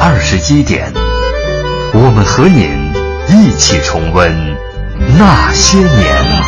二十一点，我们和您一起重温那些年。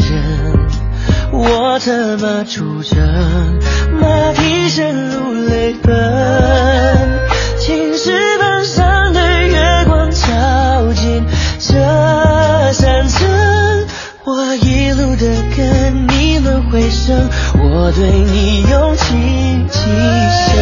我策马出征，马蹄声如泪奔。青石板上的月光照进这山城，我一路的跟你轮回声，我对你用情极深。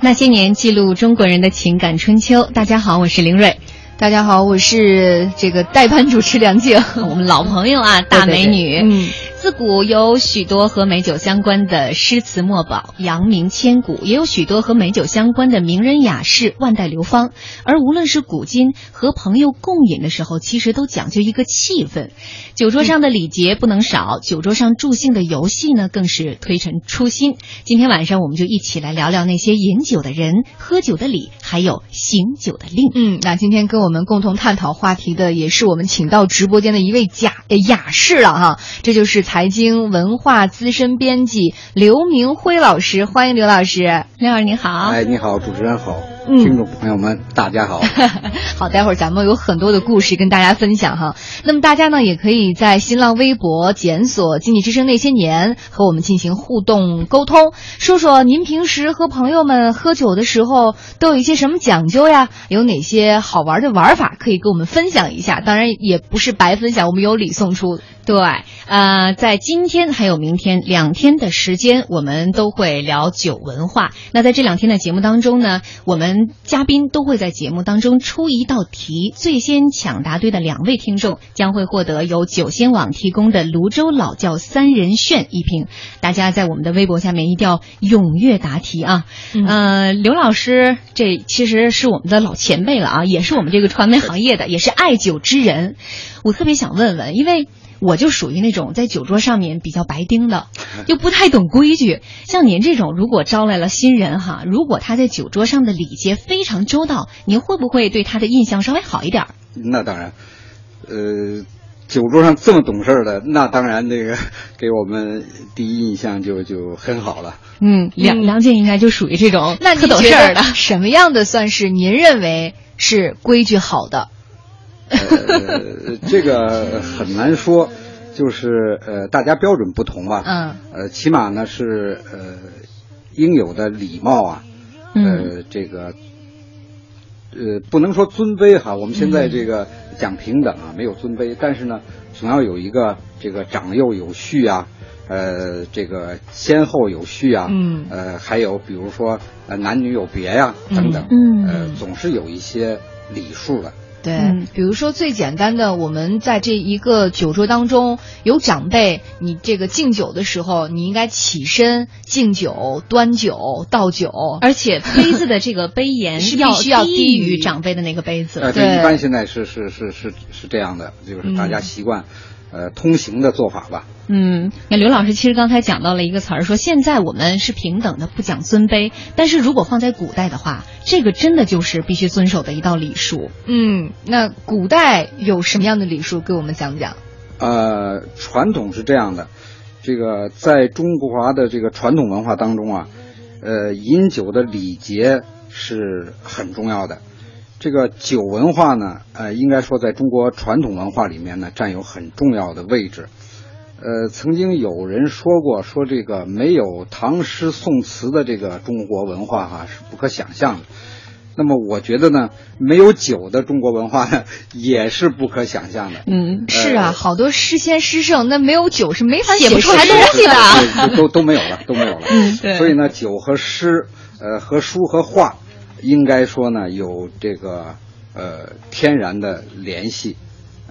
那些年记录中国人的情感春秋。大家好，我是林瑞。大家好，我是这个代班主持梁静，我们老朋友啊，大美女。嗯，自古有许多和美酒相关的诗词墨宝，扬名千古；也有许多和美酒相关的名人雅士，万代流芳。而无论是古今，和朋友共饮的时候，其实都讲究一个气氛。酒桌上的礼节不能少，酒桌上助兴的游戏呢，更是推陈出新。今天晚上，我们就一起来聊聊那些饮酒的人、喝酒的礼，还有醒酒的令。嗯，那今天跟我们共同探讨话题的，也是我们请到直播间的一位假雅士了哈，这就是经文化资深编辑刘明辉老师，欢迎刘老师。刘老师您好。哎，你好，主持人好，嗯听众朋友们，大家好。好，待会儿咱们有很多的故事跟大家分享哈。那么大家呢，也可以在新浪微博检索“经济之声那些年”和我们进行互动沟通，说说您平时和朋友们喝酒的时候都有一些什么讲究呀？有哪些好玩的玩法可以跟我们分享一下？当然也不是白分享，我们有礼送出。对，呃，在今天还有明天两天的时间，我们都会聊酒文化。那在这两天的节目当中呢，我们嘉宾都会在节目当中出一道题，最先抢答对的两位听众将会获得由酒仙网提供的泸州老窖三人炫一瓶。大家在我们的微博下面一定要踊跃答题啊！嗯呃，刘老师这其实是我们的老前辈了啊，也是我们这个传媒行业的，也是爱酒之人。我特别想问问，因为。我就属于那种在酒桌上面比较白丁的，又不太懂规矩。像您这种，如果招来了新人哈，如果他在酒桌上的礼节非常周到，您会不会对他的印象稍微好一点儿？那当然，呃，酒桌上这么懂事儿的，那当然那个给我们第一印象就就很好了。嗯，梁梁姐应该就属于这种那特懂事儿的。什么样的算是您认为是规矩好的？呃，这个很难说，就是呃，大家标准不同吧。嗯。呃，起码呢是呃应有的礼貌啊，呃，这个呃不能说尊卑哈，我们现在这个讲平等啊，没有尊卑，但是呢，总要有一个这个长幼有序啊，呃，这个先后有序啊，嗯，呃，还有比如说呃男女有别呀、等等，嗯呃，总是有一些礼数的。对，嗯。比如说最简单的，我们在这一个酒桌当中有长辈，你这个敬酒的时候，你应该起身敬酒、端酒、倒酒，而且杯子的这个杯沿 是必须要低于长辈的那个杯子。呃，对一般现在是是是是是这样的，就是大家习惯，呃，通行的做法吧。嗯，那刘老师其实刚才讲到了一个词儿，说现在我们是平等的，不讲尊卑。但是如果放在古代的话，这个真的就是必须遵守的一道礼数。嗯，那古代有什么样的礼数？给我们讲讲。呃，传统是这样的，这个在中国的这个传统文化当中啊，呃，饮酒的礼节是很重要的。这个酒文化呢，呃，应该说在中国传统文化里面呢，占有很重要的位置。呃，曾经有人说过，说这个没有唐诗宋词的这个中国文化哈、是不可想象的。那么我觉得呢，没有酒的中国文化呢，也是不可想象的。嗯，是啊，好多诗仙诗圣，那没有酒是没法写不出来 东西的 对都都没有了，都没有了。嗯对所以呢，酒和诗，呃，和书和画，应该说呢，有这个呃天然的联系，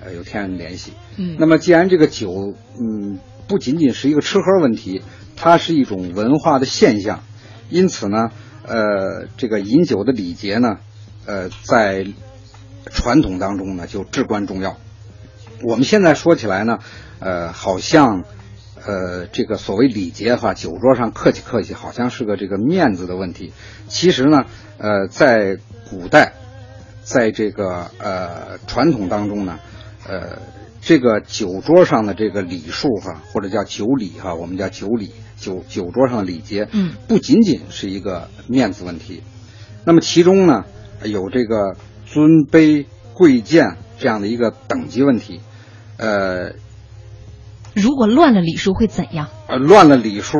呃，有天然的联系。嗯那么既然这个酒，嗯，不仅仅是一个吃喝问题，它是一种文化的现象，因此呢，呃，这个饮酒的礼节呢，呃，在传统当中呢就至关重要。我们现在说起来呢，呃，好像，呃，这个所谓礼节哈，酒桌上客气客气，好像是个这个面子的问题。其实呢，呃，在古代，在这个呃传统当中呢，呃，这个酒桌上的这个礼数哈，或者叫酒礼哈，我们叫酒礼，酒酒桌上的礼节，嗯，不仅仅是一个面子问题，那么其中呢，有这个尊卑贵贱这样的一个等级问题，呃，如果乱了礼数会怎样？呃乱了礼数，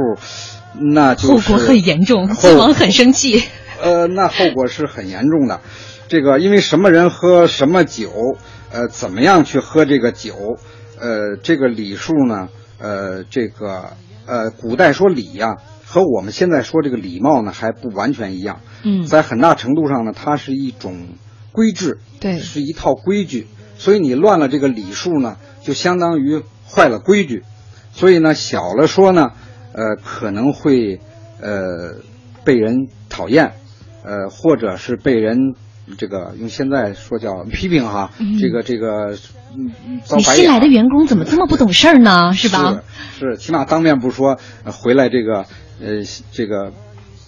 那就是后果很严重，后君王很生气。呃，那后果是很严重的。这个因为什么人喝什么酒，呃，怎么样去喝这个酒，呃，这个礼数呢，呃，这个呃，古代说礼呀、和我们现在说这个礼貌呢还不完全一样。嗯在很大程度上呢，它是一种规制，对是一套规矩。所以你乱了这个礼数呢，就相当于坏了规矩。所以呢，小了说呢，呃，可能会呃被人讨厌，呃，或者是被人这个用现在说叫批评哈，这个这个你新来的员工怎么这么不懂事儿呢？是吧？是是，起码当面不说，呃回来这个呃这个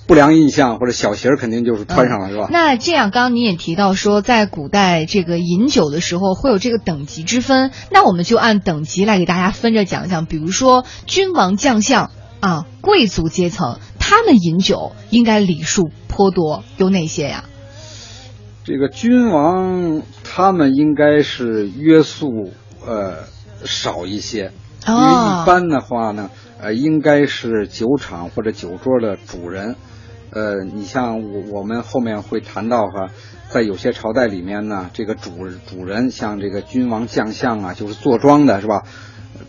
不良印象或者小鞋儿肯定就是穿上了，是吧？那这样，刚刚您也提到说，在古代这个饮酒的时候会有这个等级之分，那我们就按等级来给大家分着讲讲。比如说君王将相啊，贵族阶层，他们饮酒应该礼数颇多，有哪些呀？这个君王他们应该是约束呃少一些，因为哦一般的话呢，呃，应该是酒厂或者酒桌的主人。呃，你像我我们后面会谈到哈，在有些朝代里面呢，这个主主人像这个君王将相啊，就是坐庄的是吧？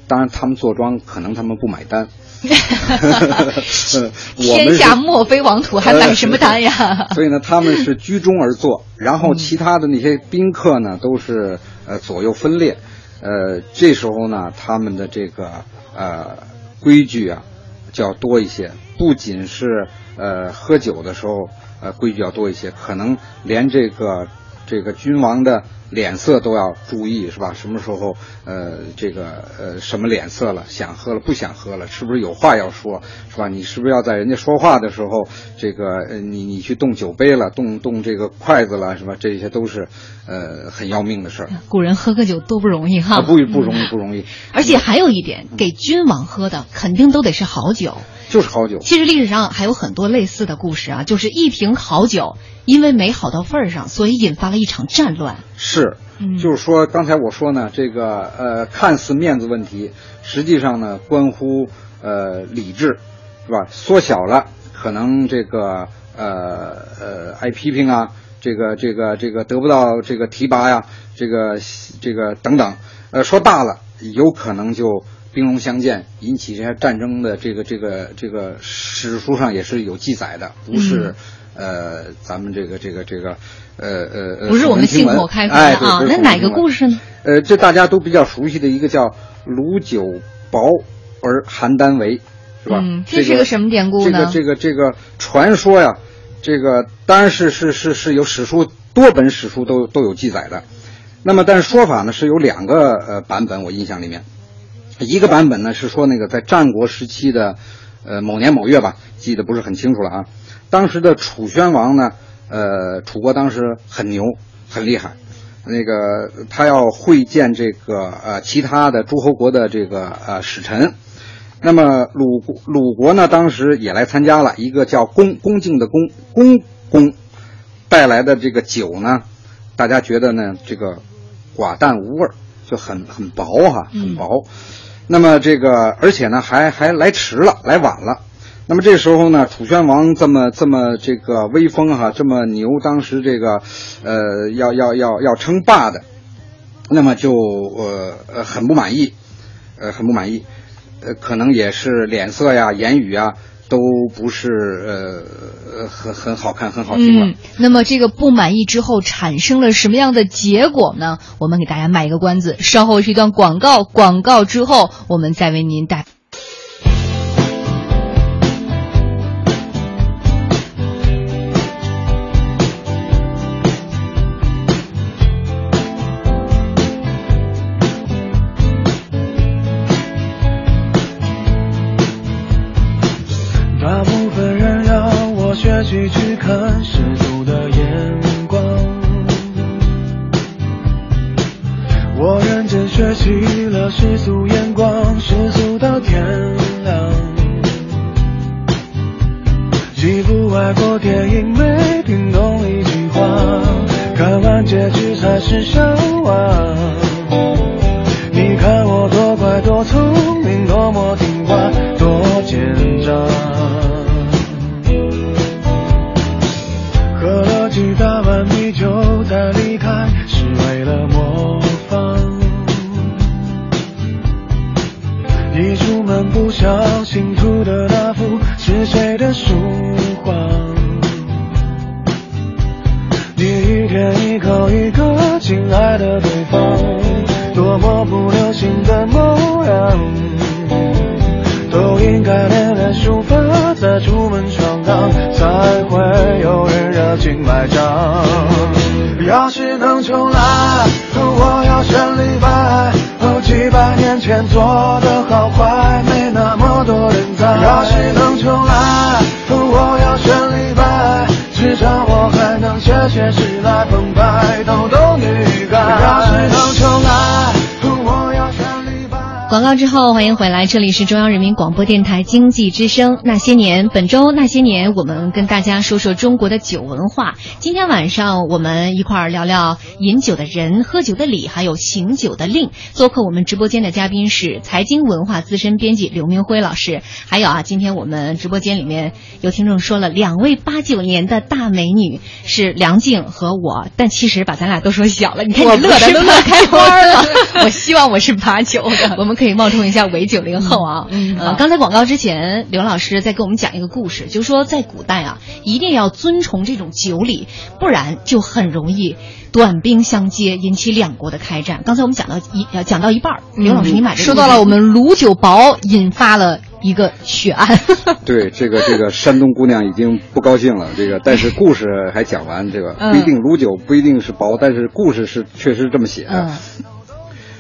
当然，他们坐庄可能他们不买单。天下莫非王土，还买什么单呀？所以呢，他们是居中而坐，然后其他的那些宾客呢，都是呃左右分列。呃，这时候呢，他们的这个呃规矩啊，就要多一些。不仅是呃喝酒的时候呃规矩要多一些，可能连这个这个君王的脸色都要注意，是吧？什么时候呃这个呃什么脸色了，想喝了不想喝了，是不是有话要说，是吧？你是不是要在人家说话的时候，这个呃你你去动酒杯了，动动这个筷子了，是吧？这些都是呃很要命的事儿，古人喝个酒多不容易哈。啊不不容易不容易，而且还有一点，给君王喝的肯定都得是好酒。就是好酒。其实历史上还有很多类似的故事啊，就是一瓶好酒，因为没好到份儿上，所以引发了一场战乱。是，就是说刚才我说呢，这个呃看似面子问题，实际上呢关乎呃理智，是吧？缩小了，可能这个呃呃挨批评啊，这个这个这个得不到这个提拔呀，这个这个等等，呃说大了，有可能就兵戎相见，引起这些战争的这个这个这个史书上也是有记载的，不是、呃咱们这个这个这个呃呃呃不是我们信口口开河啊那哪个故事呢？呃，这大家都比较熟悉的一个叫“卢九薄而邯郸围”，是吧？嗯这是个什么典故呢这个这个这个传说呀，这个当然是是是是有史书多本史书都都有记载的。那么，但是说法呢是有两个呃版本，我印象里面，一个版本呢是说那个在战国时期的呃某年某月吧，记得不是很清楚了啊。当时的楚宣王呢，呃，楚国当时很牛，很厉害。那个他要会见这个呃其他的诸侯国的这个呃使臣，那么鲁鲁国呢当时也来参加了，一个叫恭恭敬的恭恭公带来的这个酒呢，大家觉得呢这个寡淡无味儿，就很很薄哈，很薄。那么这个而且呢还还来迟了，来晚了。那么这时候呢，楚宣王这么这么这个威风哈、这么牛，当时这个，呃，要要要要称霸的，那么就呃呃很不满意，呃很不满意，呃可能也是脸色呀、言语啊都不是呃很很好看、很好听了。那么这个不满意之后产生了什么样的结果呢？我们给大家卖一个关子，稍后是一段广告，广告之后我们再为您带。我认真学习了世俗眼光，世俗到天亮。几部外国电影没听懂一句话，看完结局才是笑话。你看我多乖多聪明，多么听话，多奸诈。是谁的书画？你一天一口一个亲爱的对方，多么不流行的模样，都应该练练书法，再出门闯荡，才会有人热情买账。要是能重来，我要选李白。哦，几百年前做的好坏，还能写写诗来澎湃，逗逗女孩。要是能重来，广告之后，欢迎回来，这里是中央人民广播电台经济之声。那些年，本周那些年，我们跟大家说说中国的酒文化。今天晚上我们一块儿聊聊饮酒的人、喝酒的礼，还有醒酒的令。做客我们直播间的嘉宾是财经文化资深编辑刘明辉老师，还有啊，今天我们直播间里面有听众说了，两位八九年的大美女是梁静和我，但其实把咱俩都说小了，你看你乐的都乐开花了。我希望我是八九的。我们可以冒充一下伪九零后啊。嗯呃，刚才广告之前，刘老师在给我们讲一个故事，就是说在古代啊，一定要遵从这种酒礼，不然就很容易短兵相接，引起两国的开战。刚才我们讲到一呃讲到一半儿，刘老师你买这个说到了我们卢九薄，引发了一个血案。对，这个这个山东姑娘已经不高兴了。这个，但是故事还讲完，这个嗯不一定卤酒不一定是薄，但是故事是确实这么写的。嗯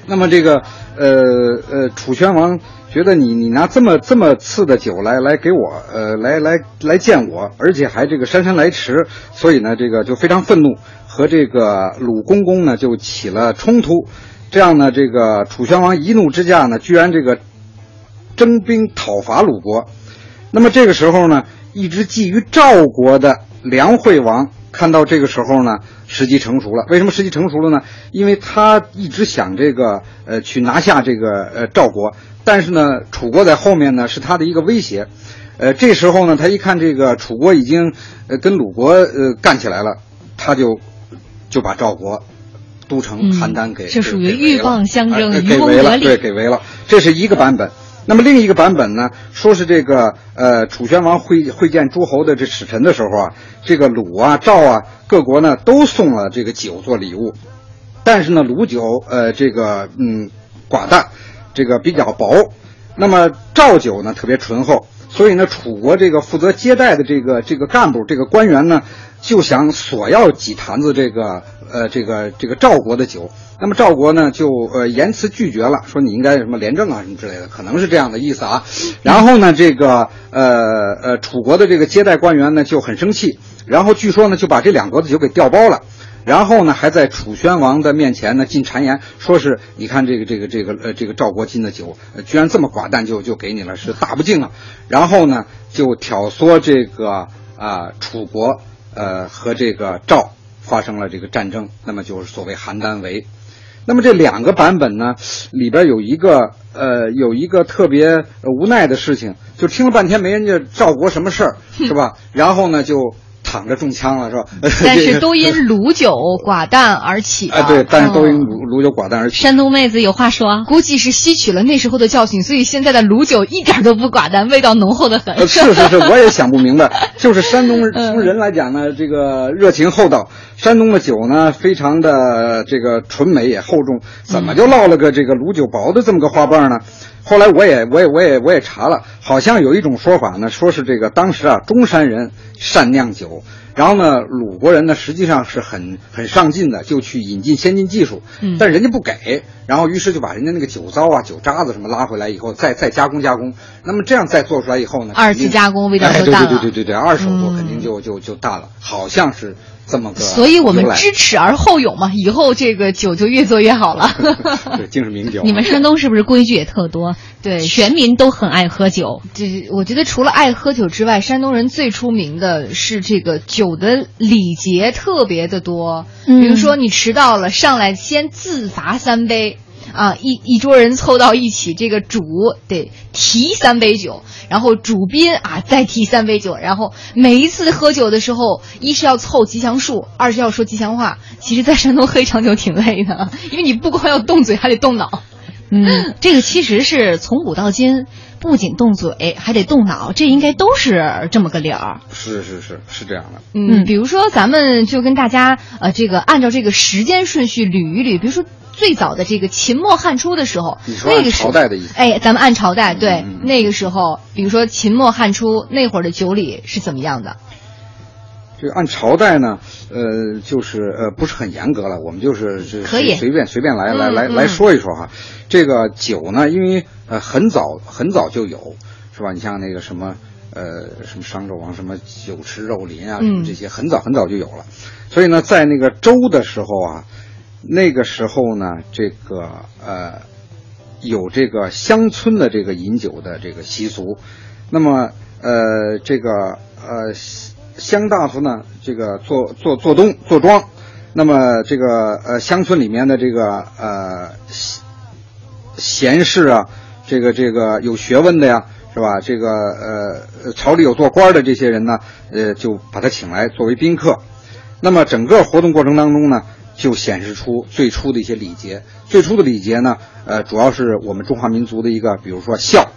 那么这个呃呃，楚宣王觉得你你拿这么这么次的酒来来给我呃来来来见我，而且还这个姗姗来迟，所以呢这个就非常愤怒，和这个鲁公公呢就起了冲突。这样呢，这个楚宣王一怒之下呢，居然这个征兵讨伐鲁国。那么这个时候呢，一直觊觎赵国的梁惠王看到这个时候呢，时机成熟了。为什么时机成熟了呢？因为他一直想这个呃去拿下这个呃赵国，但是呢，楚国在后面呢是他的一个威胁。呃，这时候呢，他一看这个楚国已经呃跟鲁国呃干起来了，他就就把赵国都城邯郸给这属于鹬蚌相争哎渔翁给围了，得利对，给围了。这是一个版本。那么另一个版本呢，说是这个呃，楚宣王会会见诸侯的这使臣的时候啊，这个鲁啊、赵啊各国呢都送了这个酒做礼物，但是呢，鲁酒呃这个嗯寡淡，这个比较薄，那么赵酒呢特别醇厚，所以呢，楚国这个负责接待的这个这个干部这个官员呢，就想索要几坛子这个呃这个这个赵国的酒。那么赵国呢就呃言辞拒绝了，说你应该什么廉政啊什么之类的，可能是这样的意思啊。然后呢，这个呃呃楚国的这个接待官员呢就很生气，然后据说呢就把这两国的酒给调包了。然后呢，还在楚宣王的面前呢进谗言，说是你看这个这个这个呃这个赵国进的酒，居然这么寡淡就就给你了，是大不敬啊。然后呢，就挑唆这个啊、楚国呃和这个赵发生了这个战争，那么就是所谓邯郸围。那么这两个版本呢，里边有一个呃有一个特别无奈的事情，就听了半天没人家赵国什么事儿，是吧？然后呢就躺着中枪了，是吧？但是都因卤酒寡淡而起哎，对，但是都因嗯卤卤酒寡淡而起。山东妹子有话说，估计是吸取了那时候的教训，所以现在的卤酒一点都不寡淡，味道浓厚的很。呃，是是是，我也想不明白。就是山东嗯从人来讲呢，这个热情厚道，山东的酒呢非常的这个纯美也厚重，怎么就落了个这个卤酒薄的这么个花瓣呢？后来我也我也我也我也查了，好像有一种说法呢，说是这个当时啊中山人善酿酒。然后呢，鲁国人呢实际上是很很上进的，就去引进先进技术，嗯但人家不给，然后于是就把人家那个酒糟啊、酒渣子什么拉回来以后，再再加工加工，那么这样再做出来以后呢，二次加工味道哎就淡了对对对对对对，二手做嗯肯定就就就淡了，好像是这么个。所以我们知耻而后勇嘛，以后这个酒就越做越好了。对，竟是名酒。你们山东是不是规矩也特多？对全民都很爱喝酒。这我觉得除了爱喝酒之外，山东人最出名的是这个酒的礼节特别的多。嗯比如说你迟到了，上来先自罚三杯。啊，一一桌人凑到一起，这个主得提三杯酒，然后主宾啊再提三杯酒，然后每一次喝酒的时候，一是要凑吉祥数，二是要说吉祥话。其实，在山东喝一场酒挺累的，因为你不光要动嘴，还得动脑。嗯，这个其实是从古到今，不仅动嘴，还得动脑，这应该都是这么个理儿。是是是是这样的。嗯，嗯比如说咱们就跟大家呃这个按照这个时间顺序捋一捋，比如说最早的这个秦末汉初的时候你，说那个时候朝代的意思哎，咱们按朝代对、那个时候，比如说秦末汉初那会儿的酒礼是怎么样的？这个按朝代呢，呃，就是呃不是很严格了，我们就是是可以随便随便来来来来说一说哈。这个酒呢，因为呃很早很早就有，是吧？你像那个什么呃什么商纣王什么酒池肉林啊，什么嗯这些很早很早就有了。所以呢，在那个周的时候啊，那个时候呢，这个呃有这个乡村的这个饮酒的这个习俗。那么呃这个呃乡大夫呢，这个做做做东做庄，那么这个呃乡村里面的这个呃闲闲士啊，这个这个有学问的呀，是吧？这个呃朝里有做官的这些人呢，呃就把他请来作为宾客。那么整个活动过程当中呢，就显示出最初的一些礼节。最初的礼节呢，呃，主要是我们中华民族的一个，比如说孝，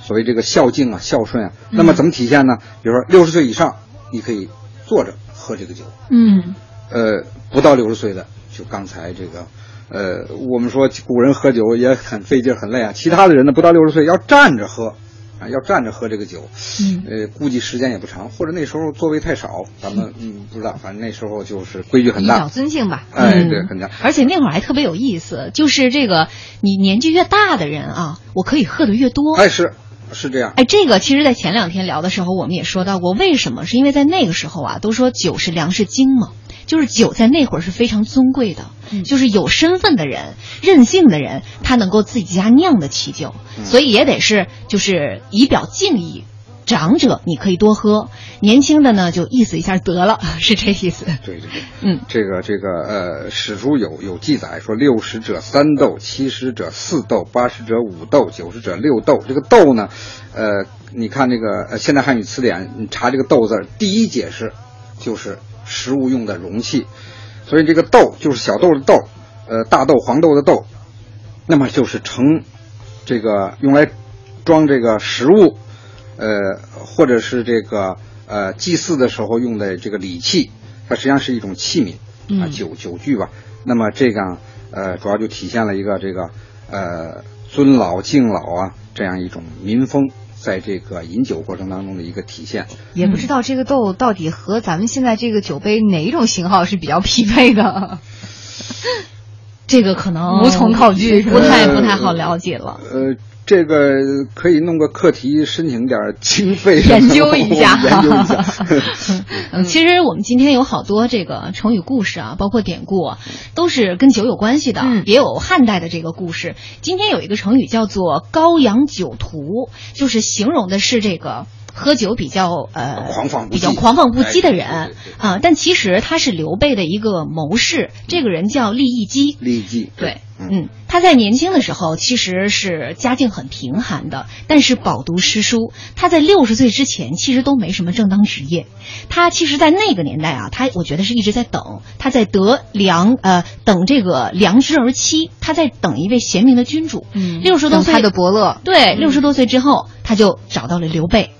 所谓这个孝敬啊、孝顺啊。那么怎么体现呢？比如说六十岁以上，你可以坐着喝这个酒。嗯，呃，不到六十岁的，就刚才这个，呃，我们说古人喝酒也很费劲很累啊。其他的人呢，不到六十岁要站着喝，啊，要站着喝这个酒。嗯，呃，估计时间也不长，或者那时候座位太少，咱们嗯不知道，反正那时候就是规矩很大表大。尊敬吧。哎，嗯对，很大。而且那会儿还特别有意思，就是这个你年纪越大的人啊，我可以喝的越多。哎，是是这样。哎，这个其实，在前两天聊的时候，我们也说到过，为什么？是因为在那个时候啊，都说酒是粮食精嘛，就是酒在那会儿是非常尊贵的，嗯就是有身份的人、任性的人，他能够自己家酿得起酒，所以也得是就是以表敬意。长者你可以多喝，年轻的呢就意思一下得了，是这意思。对对对，嗯，这个这个呃，史书有有记载说，六十者三斗，七十者四斗，八十者五斗，九十者六斗。这个斗呢，呃，你看这个呃现代汉语词典，你查这个斗字，第一解释就是食物用的容器，所以这个斗就是小豆的豆，呃大豆、黄豆的豆，那么就是盛这个用来装这个食物，呃，或者是这个呃祭祀的时候用的这个礼器，它实际上是一种器皿啊，嗯酒酒具吧。那么这个呃，主要就体现了一个这个呃尊老敬老啊这样一种民风，在这个饮酒过程当中的一个体现。也不知道这个豆到底和咱们现在这个酒杯哪一种型号是比较匹配的。这个可能无从考据不太不太好了解了。呃，这个可以弄个课题，申请点儿经费，研究一下 研究一下。嗯，其实我们今天有好多这个成语故事啊，包括典故啊，都是跟酒有关系的，嗯也有汉代的这个故事。今天有一个成语叫做“羔羊酒徒”，就是形容的是这个。喝酒比较呃狂放不羁比较狂放不羁的人啊，但其实他是刘备的一个谋士，这个人叫利益姬。利记对，嗯嗯，他在年轻的时候其实是家境很贫寒的，但是饱读诗书。他在六十岁之前其实都没什么正当职业。他其实，在那个年代啊，他我觉得是一直在等，他在得良呃等这个良知而妻，他在等一位贤明的君主。嗯六十多岁他的伯乐对，六十多岁之后，他就找到了刘备。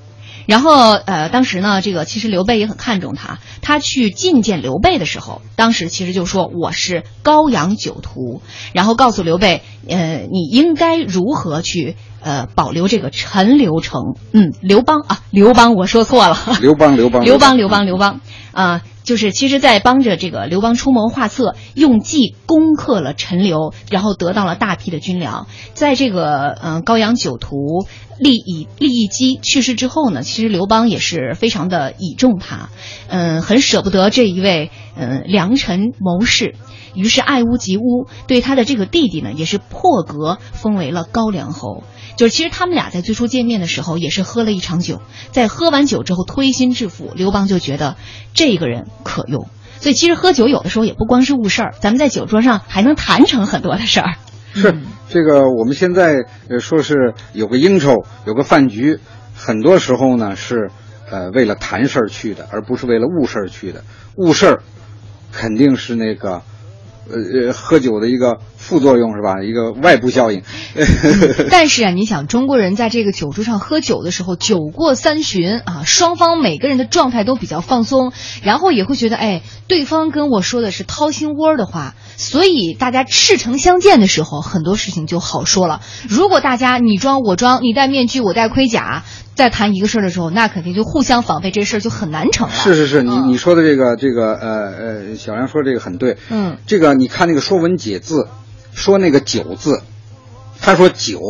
然后，呃，当时呢，这个其实刘备也很看重他。他去觐见刘备的时候，当时其实就说我是高阳酒徒，然后告诉刘备，呃，你应该如何去呃保留这个陈留城。嗯，刘邦啊，刘邦，我说错了，刘邦，刘邦，刘邦，刘邦，刘邦，啊、就是其实，在帮着这个刘邦出谋划策，用计攻克了陈留，然后得到了大批的军粮。在这个嗯、高阳酒徒利益利益姬去世之后呢，其实刘邦也是非常的倚重他，嗯，很舍不得这一位嗯良臣谋士。于是爱屋及乌，对他的这个弟弟呢，也是破格封为了高梁侯。就是其实他们俩在最初见面的时候，也是喝了一场酒，在喝完酒之后推心置腹，刘邦就觉得这个人可用。所以其实喝酒有的时候也不光是误事儿，咱们在酒桌上还能谈成很多的事儿。是这个，我们现在呃说是有个应酬，有个饭局，很多时候呢是呃为了谈事儿去的，而不是为了误事儿去的。误事儿肯定是那个呃呃喝酒的一个副作用是吧？一个外部效应。但是啊，你想中国人在这个酒桌上喝酒的时候，酒过三巡啊，双方每个人的状态都比较放松，然后也会觉得，哎，对方跟我说的是掏心窝的话，所以大家赤诚相见的时候，很多事情就好说了。如果大家你装我装，你戴面具我戴盔甲，在谈一个事儿的时候，那肯定就互相防备，这事儿就很难成了。是是是，你嗯你说的这个这个呃呃，小杨说这个很对。嗯，这个你看那个《说文解字》，说那个“酒”字，他说“酒，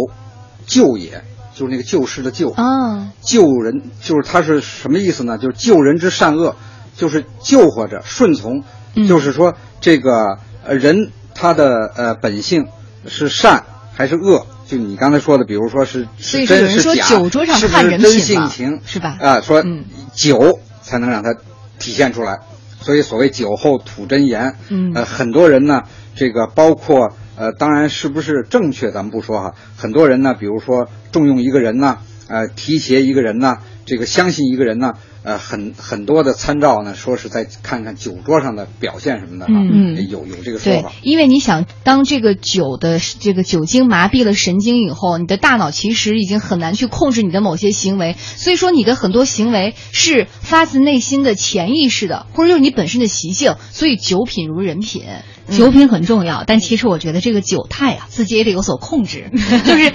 救也”，就是那个救世的救。啊，救人就是他是什么意思呢？就是救人之善恶，就是救活着顺从，嗯就是说这个呃人他的呃本性是善还是恶？就你刚才说的，比如说是是真是假，说酒桌上看是真人品嘛性情是吧？啊，说嗯。酒才能让它体现出来，所以所谓酒后吐真言，嗯。呃，很多人呢，这个包括呃，当然是不是正确咱们不说哈，很多人呢，比如说重用一个人呢，呃，提携一个人呢，这个相信一个人呢，呃，很很多的参照呢，说是在看看酒桌上的表现什么的哈，嗯有有这个说对法。，因为你想，当这个酒的这个酒精麻痹了神经以后，你的大脑其实已经很难去控制你的某些行为，所以说你的很多行为是发自内心的潜意识的，或者就是你本身的习性。所以酒品如人品，酒品很重要，但其实我觉得这个酒态啊，自己也得有所控制，就是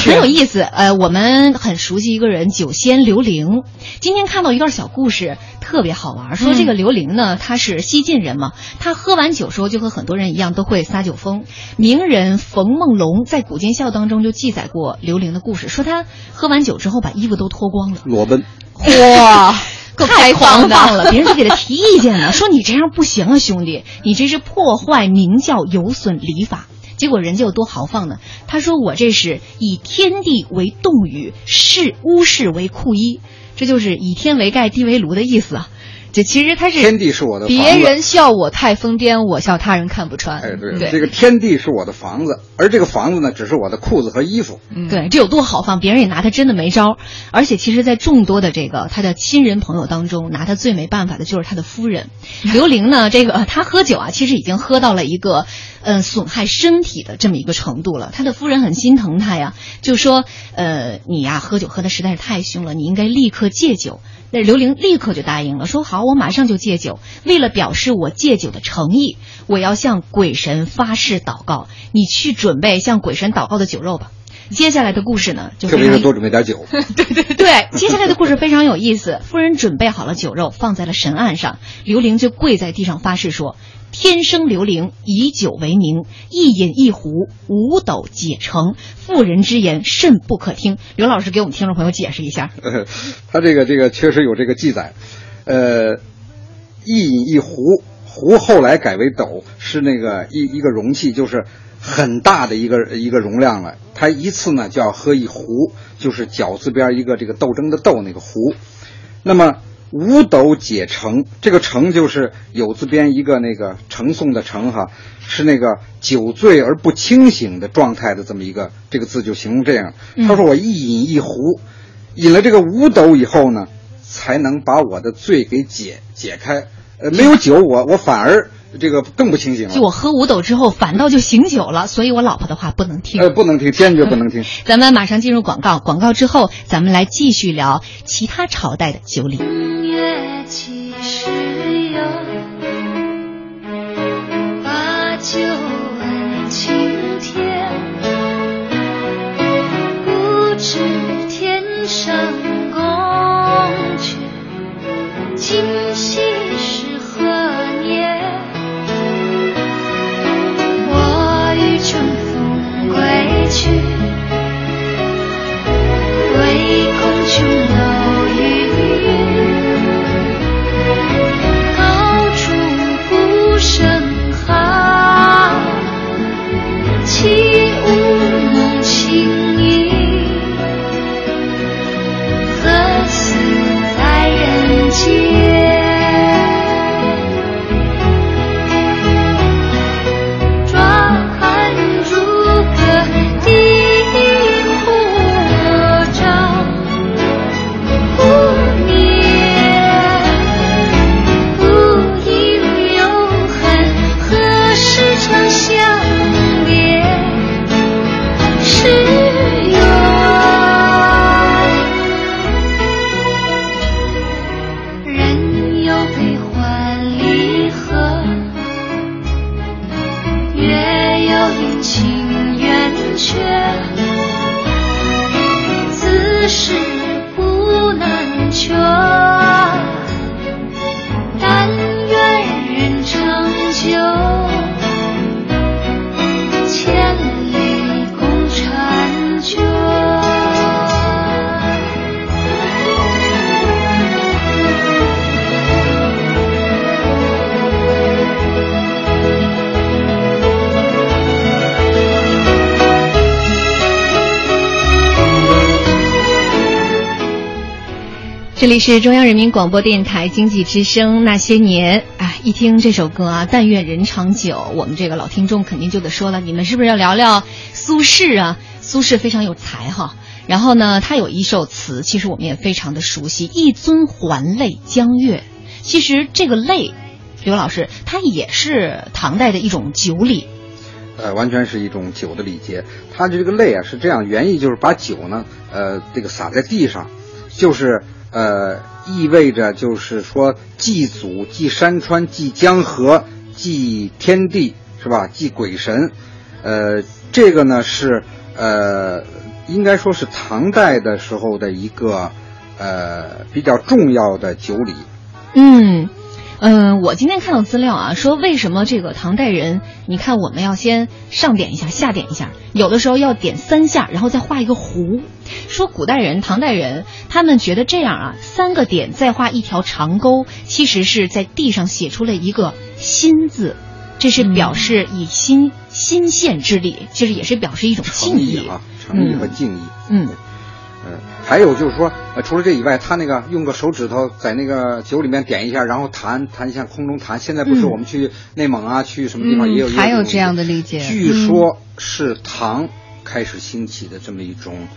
很有意思。呃，我们很熟悉一个人，酒仙刘伶。今天看到一段小故事，特别好玩。说这个刘伶呢，他是西晋人嘛，他喝完酒时候就和很多人一样，都会撒酒疯。名人冯梦龙在《古今笑》当中就记载过刘伶的故事，说他喝完酒之后把衣服都脱光了。裸奔，哇，够太开放的狂放了，别人就给他提意见呢，说你这样不行啊，兄弟，你这是破坏明教，有损礼法。结果人家有多豪放呢？他说我这是以天地为洞宇，视巫室为库衣，这就是以天为盖，地为炉的意思啊。就其实他是天地是我的房子别人笑我太疯癫，我笑他人看不穿。哎，对，对这个天地是我的房子，而这个房子呢，只是我的裤子和衣服。嗯对，这有多豪放，别人也拿他真的没招儿。而且，其实，在众多的这个他的亲人朋友当中，拿他最没办法的就是他的夫人 刘玲呢。这个呃他喝酒啊，其实已经喝到了一个呃损害身体的这么一个程度了。他的夫人很心疼他呀，就说呃你呀喝酒喝的实在是太凶了，你应该立刻戒酒。那刘玲立刻就答应了，说好，我马上就戒酒。为了表示我戒酒的诚意，我要向鬼神发誓祷告。你去准备向鬼神祷告的酒肉吧。接下来的故事呢，就特别是多准备点酒。对对对，接下来的故事非常有意思。夫人准备好了酒肉，放在了神案上，刘玲就跪在地上发誓说：“天生刘玲，以酒为名，一饮一壶，五斗解成。妇人之言，甚不可听。”刘老师给我们听众朋友解释一下。呃，他这个这个确实有这个记载，呃，一饮一壶，壶后来改为斗，是那个一一个容器，就是很大的一个一个容量了。他一次呢就要喝一壶，就是饺字边一个这个斗争的斗那个壶。那么五斗解成，这个成就是有字边一个那个呈送的呈哈，是那个酒醉而不清醒的状态的这么一个这个字就形容这样。他说我一饮一壶，饮了这个五斗以后呢，才能把我的醉给解解开。呃，没有酒，我我反而这个更不清醒了。就我喝五斗之后，反倒就醒酒了，所以我老婆的话不能听。呃，不能听，坚决不能听。咱们马上进入广告，广告之后，咱们来继续聊其他朝代的酒礼。月几时有？把酒问青天。不知天上宫阙，今夕是何年？唯恐是中央人民广播电台经济之声《那些年》。哎，一听这首歌啊，“但愿人长久”，我们这个老听众肯定就得说了，你们是不是要聊聊苏轼啊？苏轼非常有才哈。然后呢，他有一首词，其实我们也非常的熟悉，“一樽还酹江月”。其实这个酹，刘老师，它也是唐代的一种酒礼。呃，完全是一种酒的礼节。它的这个泪啊是这样，原意就是把酒呢，呃，这个洒在地上，就是呃，意味着就是说祭祖、祭山川、祭江河、祭天地，是吧？祭鬼神。呃，这个呢是呃，应该说是唐代的时候的一个呃比较重要的酒礼。嗯，嗯，我今天看到资料啊，说为什么这个唐代人，你看我们要先上点一下，下点一下，有的时候要点三下，然后再画一个弧。说古代人、唐代人，他们觉得这样啊，三个点再画一条长沟，其实是在地上写出了一个“心”字，这是表示以心、心献之力，其实也是表示一种敬意啊，诚意和敬意。嗯，呃，还有就是说，呃，除了这以外，他那个用个手指头在那个酒里面点一下，然后弹弹向空中弹。现在不是嗯我们去内蒙啊，去什么地方嗯也有，有还有这样的礼节据嗯说是唐开始兴起的这么一种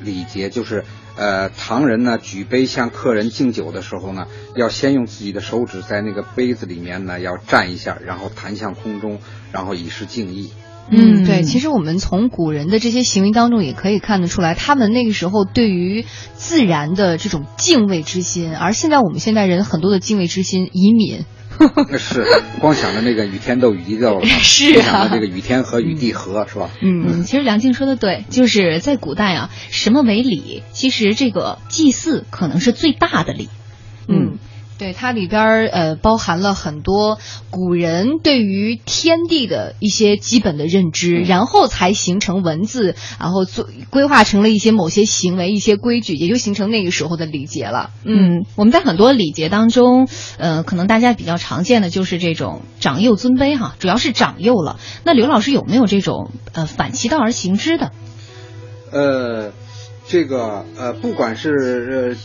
礼节，就是呃，唐人呢举杯向客人敬酒的时候呢，要先用自己的手指在那个杯子里面呢要蘸一下，然后弹向空中，然后以示敬意。嗯，对，嗯其实我们从古人的这些行为当中也可以看得出来，他们那个时候对于自然的这种敬畏之心，而现在我们现代人很多的敬畏之心移民。是，光想着那个雨天斗、与地斗了，是啊想着这个雨天和、雨地和，是吧？嗯，其实梁静说的对，就是在古代啊，什么为礼？其实这个祭祀可能是最大的礼。嗯，对，它里边儿呃包含了很多古人对于天地的一些基本的认知，嗯然后才形成文字，然后做规划成了一些某些行为、一些规矩，也就形成那个时候的礼节了。嗯，我们在很多礼节当中，呃，可能大家比较常见的就是这种长幼尊卑哈，主要是长幼了。那刘老师有没有这种呃反其道而行之的？呃，这个呃，不管是呃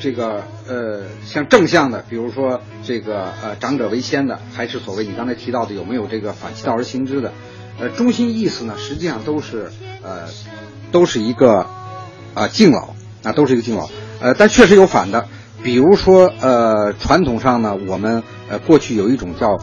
这个呃像正向的，比如说这个呃长者为先的，还是所谓你刚才提到的有没有这个反其道而行之的，呃，中心意思呢，实际上都是呃都是一个啊、敬老啊，都是一个敬老，呃，但确实有反的，比如说呃传统上呢，我们呃过去有一种叫。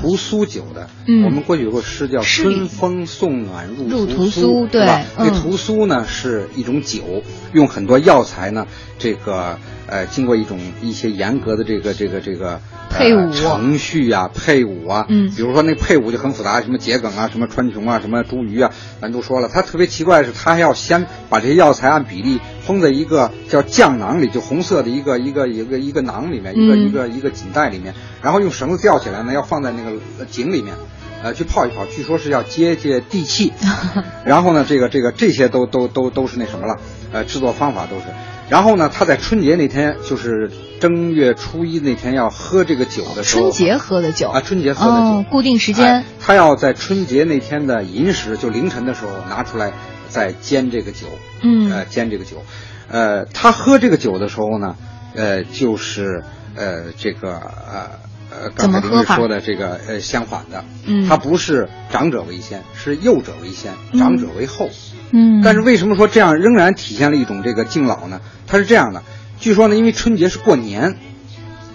屠苏酒的，嗯我们过去有个诗叫“春风送暖入屠苏对吧？这屠苏呢是一种酒，用很多药材呢，这个呃经过一种一些严格的这个这个这个、呃配伍程序啊、配伍啊，嗯比如说那配伍就很复杂，什么桔梗啊、什么川穹啊、什么茱萸啊，咱都说了。它特别奇怪的是，它还要先把这些药材按比例封在一个叫酱囊里，就红色的一个一个一个一个囊里面，一个、嗯一个一个锦袋里面，然后用绳子吊起来呢，要放在那个呃井里面。呃，去泡一泡，据说是要接接地气，然后呢，这个这个这些都都都都是那什么了，呃，制作方法都是。然后呢，他在春节那天，就是正月初一那天要喝这个酒的时候，春节喝的酒。啊，春节喝的酒，哦，固定时间。哎。他要在春节那天的寅时，就凌晨的时候拿出来再煎这个酒，嗯。呃，煎这个酒，呃，他喝这个酒的时候呢，呃，就是呃这个呃呃刚才您说的这个呃相反的，嗯。他不是长者为先，是幼者为先，嗯长者为后。嗯。但是为什么说这样仍然体现了一种这个敬老呢？他是这样的，据说呢，因为春节是过年，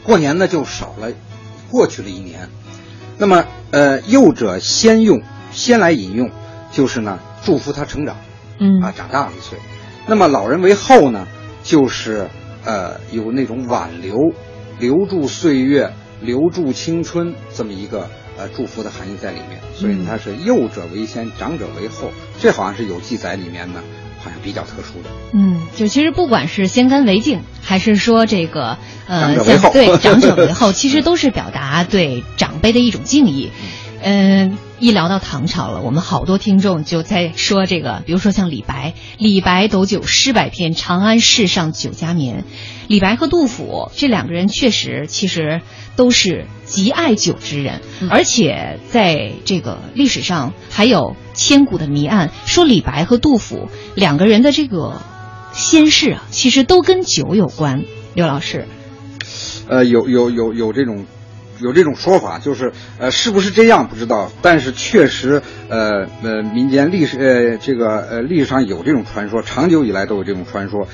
过年呢就少了，过去了一年，那么呃幼者先用，先来饮用，就是呢祝福他成长，嗯。啊长大了一岁，那么老人为后呢，就是呃有那种挽留、留住岁月、留住青春这么一个呃祝福的含义在里面，所以它是幼者为先，长者为后，这好像是有记载里面呢，好像比较特殊的。嗯，就其实不管是先干为敬，还是说这个呃对长者为后，其实都是表达对长辈的一种敬意。嗯，一聊到唐朝了，我们好多听众就在说这个，比如说像李白，李白斗酒诗百篇，长安市上酒家眠。李白和杜甫这两个人确实其实都是极爱酒之人，而且在这个历史上还有千古的谜案，说李白和杜甫两个人的这个先世啊，其实都跟酒有关。刘老师，呃，有有有有这种有这种说法，就是呃，是不是这样不知道，但是确实呃呃，民间历史呃这个呃历史上有这种传说，长久以来都有这种传说，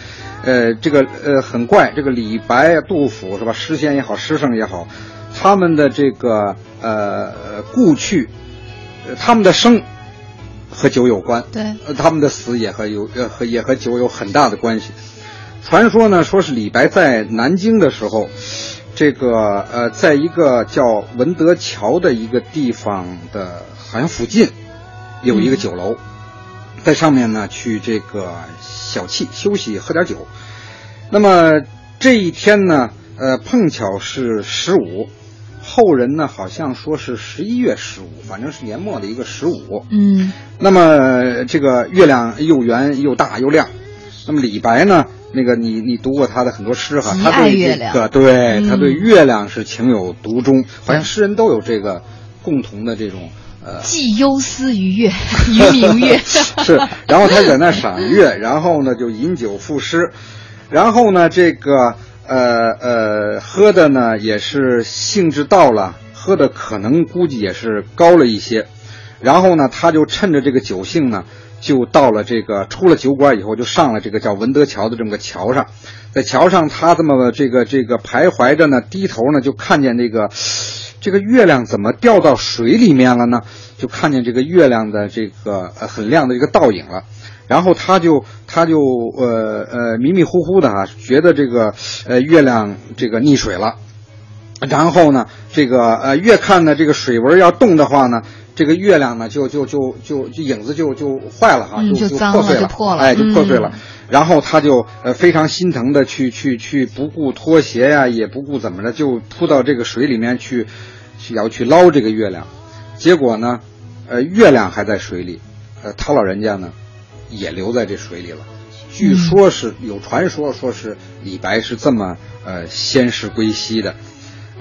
呃，这个呃很怪，这个李白、杜甫是吧，诗仙也好，诗圣也好，他们的这个呃呃故去，呃他们的生和酒有关，对呃，他们的死也和有呃和也和酒有很大的关系。传说呢，说是李白在南京的时候，这个呃，在一个叫文德桥的一个地方的，好像附近有一个酒楼，在上面呢去这个小憩休息，喝点酒。那么这一天呢，呃，碰巧是十五，后人呢好像说是十一月十五，反正是年末的一个十五。嗯那么这个月亮又圆又大又亮，那么李白呢？那个你你读过他的很多诗哈，他对月亮个对嗯他对月亮是情有独钟，好像诗人都有这个共同的这种呃既忧思于月，于明月。是，然后他在那赏月，然后呢就饮酒赋诗，然后呢这个呃呃喝的呢也是兴致到了，喝的可能估计也是高了一些，然后呢他就趁着这个酒兴呢。就到了这个出了酒馆以后，就上了这个叫文德桥的这么个桥上，在桥上他这么这个这个徘徊着呢，低头呢就看见这个这个月亮怎么掉到水里面了呢？就看见这个月亮的这个呃很亮的一个倒影了，然后他就他就呃呃迷迷糊糊的啊，觉得这个呃月亮这个溺水了，然后呢这个呃越看呢这个水纹要动的话呢。这个月亮呢，就就就就就影子就就坏了哈，嗯就就破碎了，就破了哎，就破碎了。嗯然后他就呃非常心疼的去去去，不顾拖鞋呀、也不顾怎么着，就扑到这个水里面去，去要去捞这个月亮。结果呢，呃，月亮还在水里，呃，他老人家呢也留在这水里了。据说是有传说，说是李白是这么呃仙逝归西的。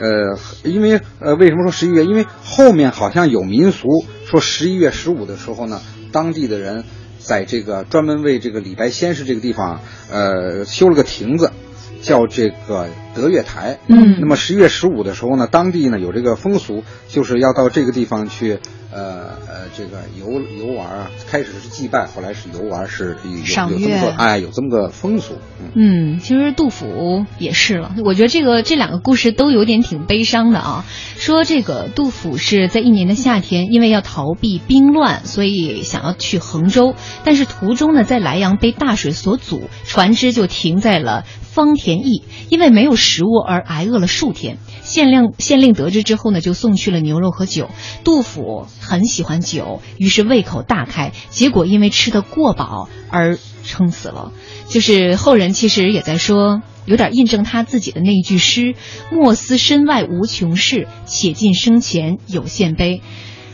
呃，因为呃，为什么说十一月？因为后面好像有民俗说十一月十五的时候呢，当地的人在这个专门为这个李白仙逝这个地方，呃，修了个亭子，叫这个德月台。嗯那么十一月十五的时候呢，当地呢有这个风俗，就是要到这个地方去，呃呃，这个游游玩啊。开始是祭拜，后来是游玩，是有有这么个哎有这么个风俗。嗯。嗯，其实杜甫也是了。我觉得这个这两个故事都有点挺悲伤的啊。说这个杜甫是在一年的夏天，因为要逃避兵乱，所以想要去衡州，但是途中呢，在莱阳被大水所阻，船只就停在了方田驿，因为没有食物而挨饿了数天。县令县令得知之后呢，就送去了牛肉和酒。杜甫很喜欢酒，于是胃口大开，结果因为吃得过饱而撑死了。就是后人其实也在说，有点印证他自己的那一句诗：“莫思身外无穷事，且尽生前有限悲。”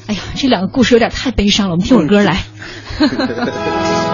哎呀，这两个故事有点太悲伤了，我们听会歌来。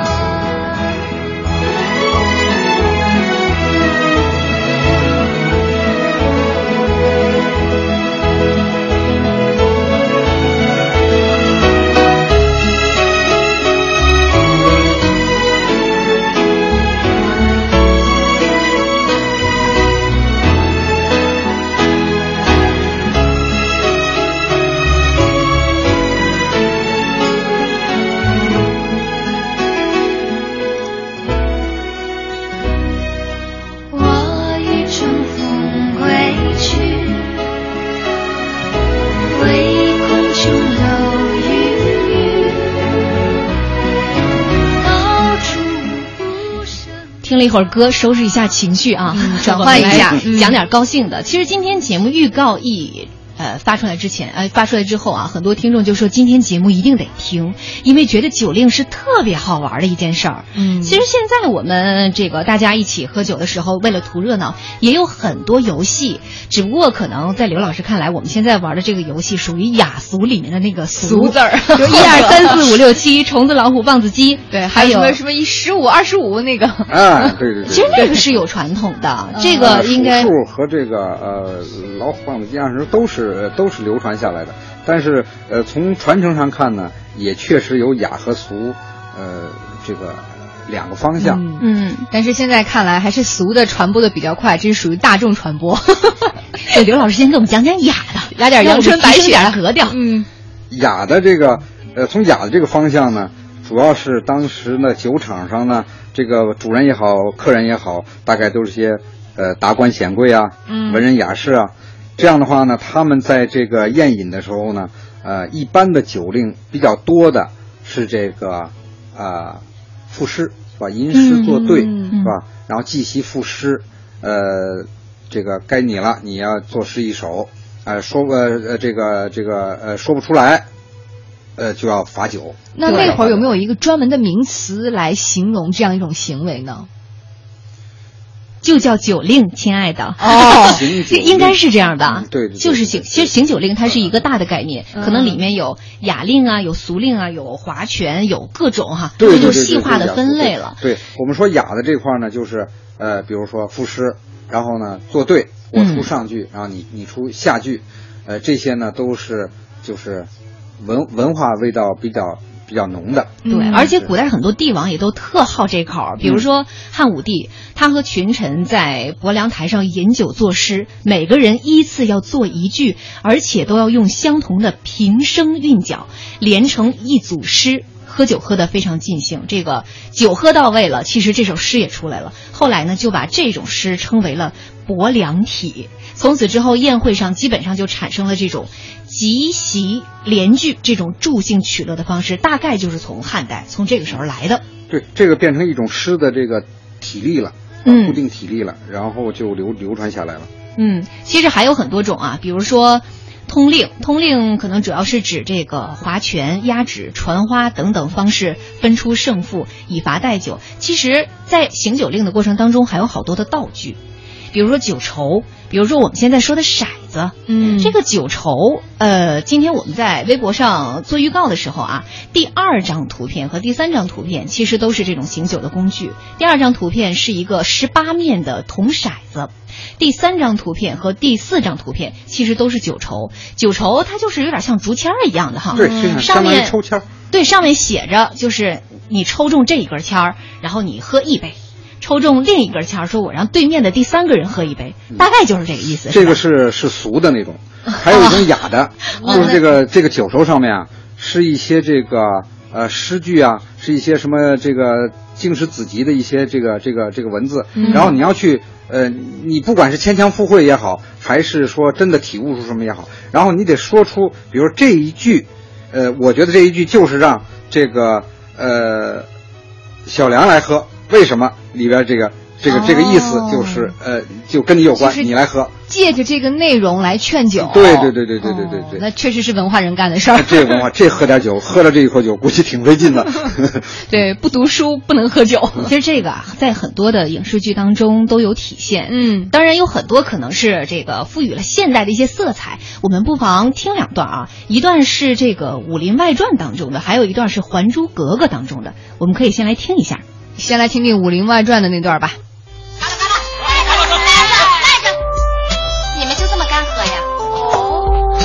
听了一会儿歌，收拾一下情绪啊，嗯转换一下讲点高兴的。其实今天节目预告一。呃，发出来之前，呃，发出来之后啊，很多听众就说今天节目一定得听，因为觉得酒令是特别好玩的一件事儿。嗯其实现在我们这个大家一起喝酒的时候，为了图热闹，也有很多游戏。只不过可能在刘老师看来，我们现在玩的这个游戏属于雅俗里面的那个俗字儿 就一二三四五六七，虫子、老虎、棒子、鸡，对，还有有什么什么一十五、二十五那个，啊，对对对。其实那个是有传统的，这个呃应该数数和这个呃老虎棒子鸡二十都是都是流传下来的，但是呃从传承上看呢，也确实有雅和俗，呃这个两个方向。嗯。嗯，但是现在看来，还是俗的传播的比较快，这是属于大众传播。对，刘老师先给我们讲讲雅的，来点阳春白雪让我们提升点格调。嗯，雅的这个呃从雅的这个方向呢，主要是当时呢酒场上呢，这个主人也好，客人也好，大概都是些呃达官显贵啊，嗯文人雅士啊。这样的话呢，他们在这个宴饮的时候呢，呃，一般的酒令比较多的是这个呃赋诗是吧？吟诗作对、嗯是吧？然后记习赋诗，呃，这个该你了，你要作诗一首，呃，说呃呃这个这个呃说不出来，呃就要罚酒。那那会儿有没有一个专门的名词来形容这样一种行为呢？就叫酒令，亲爱的。哦这 应该是这样的嗯，对对对就是行。其实行酒令它是一个大的概念，嗯可能里面有雅令啊，有俗令啊，有划拳，有各种哈，这就细化的分类了。对我们说雅的这块儿呢，就是呃，比如说赋诗，然后呢作对，我出嗯上句，然后你你出下句，呃，这些呢都是就是文文化味道比较比较浓的。对，嗯而且古代很多帝王也都特好这口，比如说汉武帝，他和群臣在伯梁台上饮酒作诗，每个人依次要做一句，而且都要用相同的平声韵脚，连成一组诗。喝酒喝得非常尽兴，这个酒喝到位了，其实这首诗也出来了。后来呢，就把这种诗称为了伯良体。从此之后，宴会上基本上就产生了这种集席联句这种助兴取乐的方式，大概就是从汉代从这个时候来的。对，这个变成一种诗的这个体例了，嗯固定体例了，然后就流流传下来了。嗯，其实还有很多种啊，比如说通令，通令可能主要是指这个划拳、压指、传花等等方式分出胜负，以罚代酒。其实，在行酒令的过程当中，还有好多的道具，比如说酒筹，比如说我们现在说的骰子。嗯这个酒筹，呃，今天我们在微博上做预告的时候啊，第二张图片和第三张图片其实都是这种醒酒的工具。第二张图片是一个十八面的铜骰子，第三张图片和第四张图片其实都是酒筹。酒筹它就是有点像竹签儿一样的哈，对，上面抽签儿。对，上面写着就是你抽中这一根签儿，然后你喝一杯。抽中另一根签儿，说我让对面的第三个人喝一杯，大概就是这个意思。这个是是俗的那种，还有一种雅的，就是这个这个酒筹上面啊，是一些这个呃诗句啊，是一些什么这个经史子集的一些这个这个这个文字，然后你要去呃，你不管是牵强附会也好，还是说真的体悟出什么也好，然后你得说出，比如这一句，呃，我觉得这一句就是让这个呃小梁来喝，为什么里边这个这个这个意思就是呃就跟你有关，就是你来喝。借着这个内容来劝酒。对对对对对对对对。哦那确实是文化人干的事儿。这文化，这喝点酒，喝了这一口酒，估计挺费劲的。对，不读书不能喝酒。其实这个啊，在很多的影视剧当中都有体现。嗯当然有很多可能是这个赋予了现代的一些色彩。我们不妨听两段啊，一段是这个《武林外传》当中的，还有一段是《还珠格格》当中的。我们可以先来听一下。先来听听《武林外传》的那段吧。你们就这么干喝呀？哦，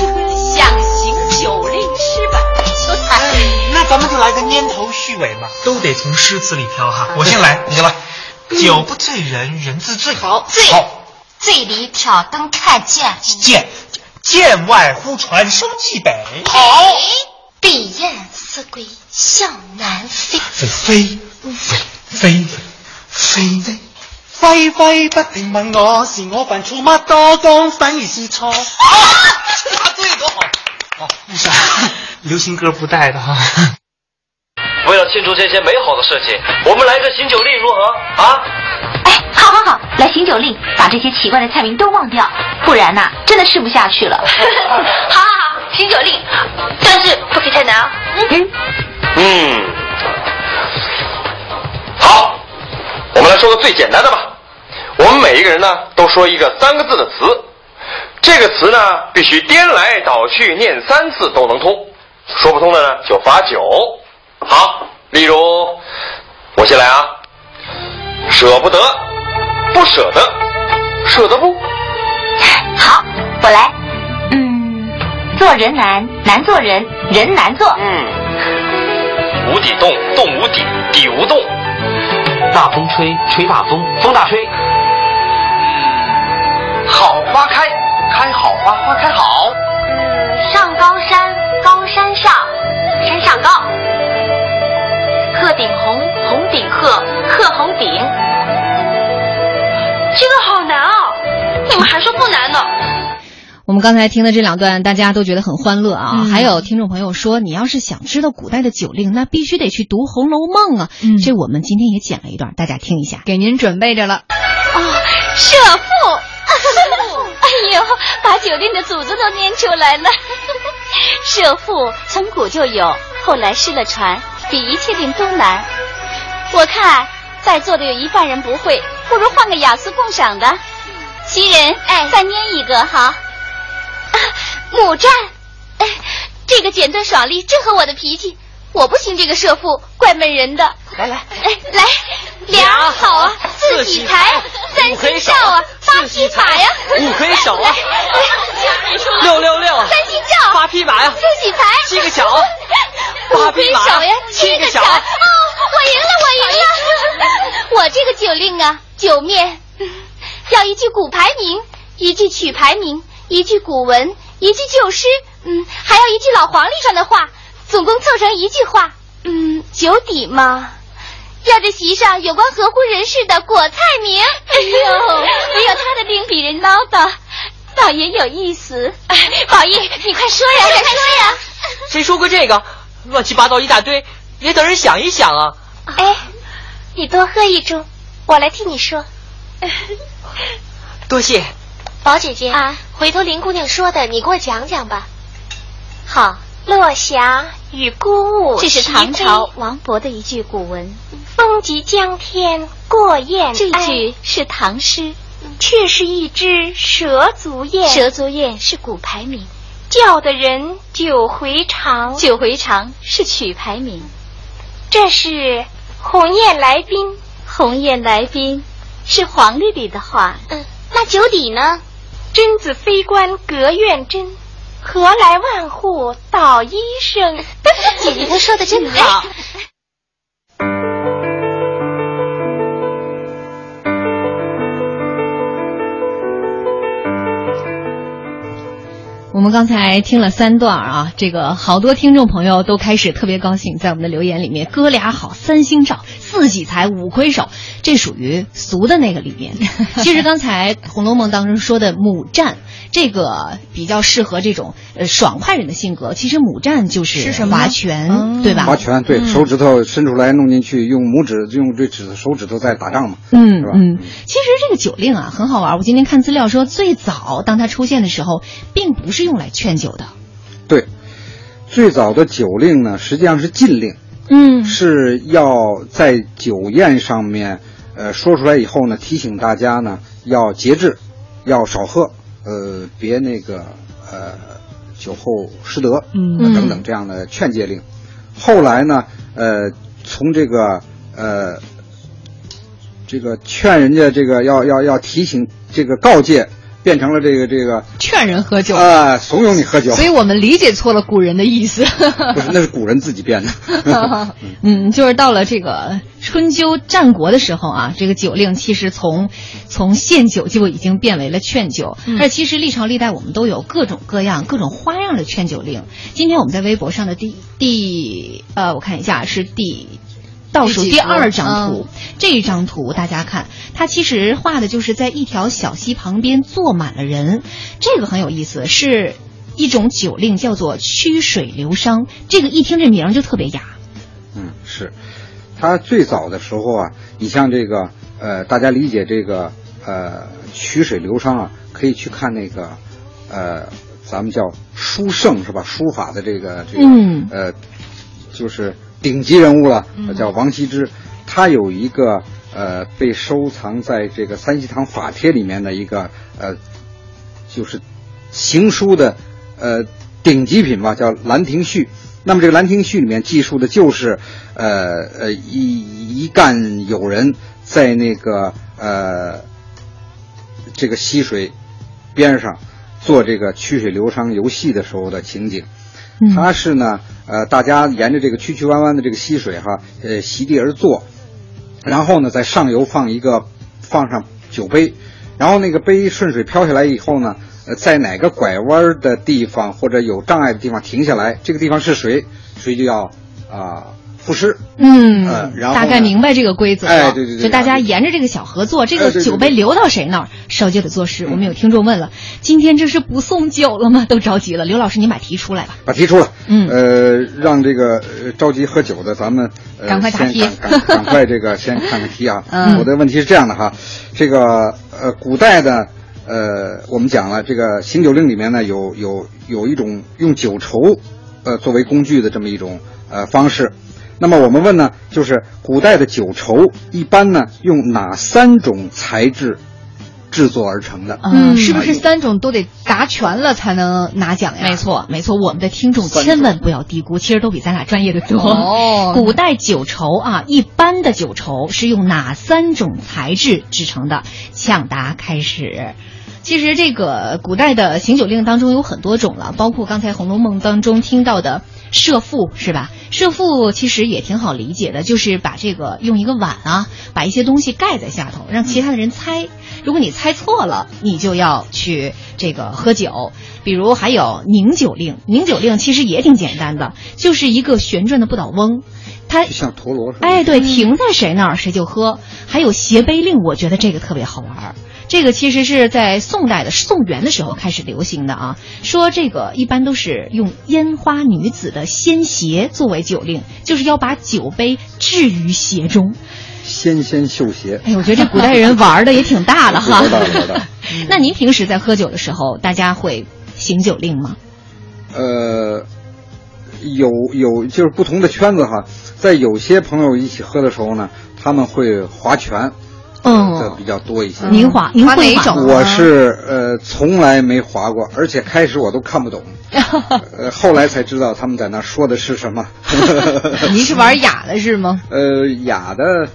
想行酒令诗本就才。那咱们就来个蔫头续尾嘛，都得从诗词里挑哈。我先来，你先来。酒不醉人，人自醉。好，醉好，醉里挑灯看剑，剑剑外忽传收蓟北。好，碧雁思归向南飞。飞飛飛飛飛揮揮不停問我是我犯錯嗎？多講反而是錯。啊，答对多好！好，不是，流行歌不带的哈。为了庆祝这些美好的事情，我们来个醒酒令如何啊？哎，好好好，来醒酒令，把这些奇怪的菜名都忘掉，不然呐、真的吃不下去了。好 好好，醒酒令，但是不可以太难啊。嗯，嗯，好，我们来说个最简单的吧。我们每一个人呢，都说一个三个字的词，这个词呢必须颠来倒去念三次都能通，说不通的呢就罚酒。好，例如我先来啊，舍不得，不舍得，舍得不？好，我来。嗯，做人难，难做人，人难做。嗯，无底洞，洞无底，底无洞。大风吹，吹大风，风大吹。好花开，开好花，花开好。嗯，上高山，高山上，山上高。鹤顶红，红顶鹤，鹤红顶。这个好难哦，你们还说不难呢？我们刚才听的这两段，大家都觉得很欢乐啊。嗯还有听众朋友说，你要是想知道古代的酒令，那必须得去读《红楼梦》啊。嗯这我们今天也剪了一段，大家听一下。给您准备着了。哦，舍父。哎呦，把酒令的祖宗都念出来了。舍父从古就有，后来失了传，比一切令都难。我看在座的有一半人不会，不如换个雅思共赏的。袭人，哎，再念一个好。啊，母战，哎，这个简单爽利，正合我的脾气。我不行这个射父，怪闷人的。来来，哎，来，俩好啊，四喜财，三星照啊，八匹马呀，五黑手啊来，六六六三星轿，八匹马呀四喜牌，七个小挥 手呀，七个小。哦，我赢了，我赢了。我这个酒令啊，酒面要一句古牌名，一句曲牌名，一句古文，一句旧诗，嗯，还有一句老黄历上的话，总共凑成一句话。嗯，酒底嘛，要这席上有关合乎人事的果菜名。哎呦，没有他的令比人唠叨，倒也有意思。宝玉，你快说呀，快说呀！谁说过这个？乱七八糟一大堆，也等人想一想啊。哎，你多喝一盅，我来替你说。多谢。宝姐姐啊，回头林姑娘说的，你给我讲讲吧。好，落霞与孤鹜，这是唐朝王勃的一句古文。风急江天过雁，这句是唐诗。却是一只蛇足雁，蛇足雁是古牌名，叫的人九回肠。九回肠是曲牌名。这是鸿雁来宾，鸿雁来宾是黄历里的话。嗯，那九底呢？贞子非官隔院真，何来万户捣衣声？姐姐她说的真好。我们刚才听了三段啊，这个好多听众朋友都开始特别高兴，在我们的留言里面，哥俩好，三星照，四喜财，五魁首，这属于俗的那个里面。其实刚才《红楼梦》当中说的母战。这个比较适合这种呃爽快人的性格。其实母战就是划拳，对吧？划拳，对手指头伸出来弄进去，用拇指用这指手指头在打仗嘛，嗯，是吧？嗯，其实这个酒令啊很好玩。我今天看资料说，最早当它出现的时候，并不是用来劝酒的。对，最早的酒令呢，实际上是禁令，嗯，是要在酒宴上面，呃，说出来以后呢，提醒大家呢要节制，要少喝。呃，别那个呃，酒后失德，嗯，等等这样的劝诫令。后来呢，呃，从这个呃，这个劝人家这个要要要提醒这个告诫。变成了这个这个劝人喝酒啊，怂恿你喝酒，所以我们理解错了古人的意思。不是，那是古人自己编的。嗯，就是到了这个春秋战国的时候啊，这个酒令其实从从献酒就已经变为了劝酒。但其实历朝历代我们都有各种各样、各种花样的劝酒令。今天我们在微博上的第第呃，我看一下是第。倒数第二张图，这张图大家看，它其实画的就是在一条小溪旁边坐满了人，这个很有意思，是一种酒令，叫做曲水流觞。这个一听这名就特别雅。嗯，是，它最早的时候啊，你像这个呃，大家理解这个呃曲水流觞啊，可以去看那个呃，咱们叫书圣是吧？书法的这个这个嗯呃，就是。顶级人物了，叫王羲之，他有一个呃被收藏在这个三希堂法帖里面的一个呃，就是行书的呃顶级品吧，叫《兰亭序》。那么这个《兰亭序》里面记述的就是呃呃一一干友人在那个呃这个溪水边上做这个曲水流觞游戏的时候的情景。它是呢，呃，大家沿着这个曲曲弯弯的这个溪水哈，呃，席地而坐，然后呢，在上游放一个放上酒杯，然后那个杯顺水飘下来以后呢，呃，在哪个拐弯的地方或者有障碍的地方停下来，这个地方是谁，谁就要啊。赋诗，嗯，然后大概明白这个规则，哎，对对对，就大家沿着这个小河坐，这个酒杯流到谁那儿，烧就得作诗。我们有听众问了，今天这是不送酒了吗？都着急了。刘老师，您把题出来吧。把题出来，嗯，呃，让这个着急喝酒的咱们赶快答题，赶赶快这个先看看题啊。嗯，我的问题是这样的哈，这个呃，古代的呃，我们讲了这个行酒令里面呢，有有有一种用酒筹呃作为工具的这么一种呃方式。那么我们问呢，就是古代的酒筹一般呢用哪三种材质制作而成的？嗯，是不是三种都得答全了才能拿奖呀？没错，没错。我们的听众千万不要低估，其实都比咱俩专业的多。哦，古代酒筹啊，一般的酒筹是用哪三种材质制成的？抢答开始。其实这个古代的行酒令当中有很多种了，包括刚才《红楼梦》当中听到的。设父是吧？设父其实也挺好理解的，就是把这个用一个碗啊，把一些东西盖在下头，让其他的人猜。如果你猜错了，你就要去这个喝酒。比如还有拧酒令，拧酒令其实也挺简单的，就是一个旋转的不倒翁，它像陀螺似的。哎，对，停在谁那儿谁就喝。还有斜杯令，我觉得这个特别好玩儿。这个其实是在宋代的宋元的时候开始流行的啊。说这个一般都是用烟花女子的鲜鞋作为酒令，就是要把酒杯置于鞋中。纤纤绣鞋。哎，我觉得这古代人玩的也挺大的哈。那您平时在喝酒的时候，大家会行酒令吗？呃，有有就是不同的圈子哈，在有些朋友一起喝的时候呢，他们会划拳。嗯，这比较多一些。您滑，您会哪种？我是呃从来没滑过，而且开始我都看不懂，呃后来才知道他们在那说的是什么。您是玩 哑的是吗？呃，哑的。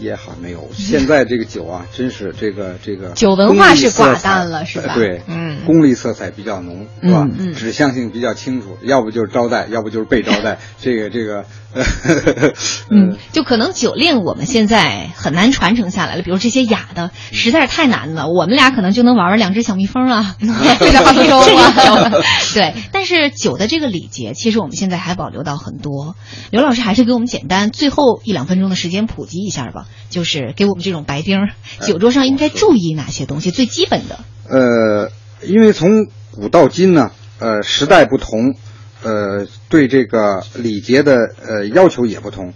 也好没有，现在这个酒啊，真是这个这个酒文化是寡淡了，是吧？对，嗯，功利色彩比较浓，是吧？嗯，指向性比较清楚，要不就是招待，要不就是被招待。这 个这个，嗯，就可能酒令我们现在很难传承下来了，比如这些雅的实在是太难了，我们俩可能就能玩玩两只小蜜蜂啊，这个杭州啊，对。但是酒的这个礼节，其实我们现在还保留到很多。刘老师还是给我们简单最后一两分钟的时间普及一下吧。就是给我们这种白丁，酒桌上应该注意哪些东西？最基本的。呃，因为从古到今呢，呃，时代不同，呃，对这个礼节的呃要求也不同。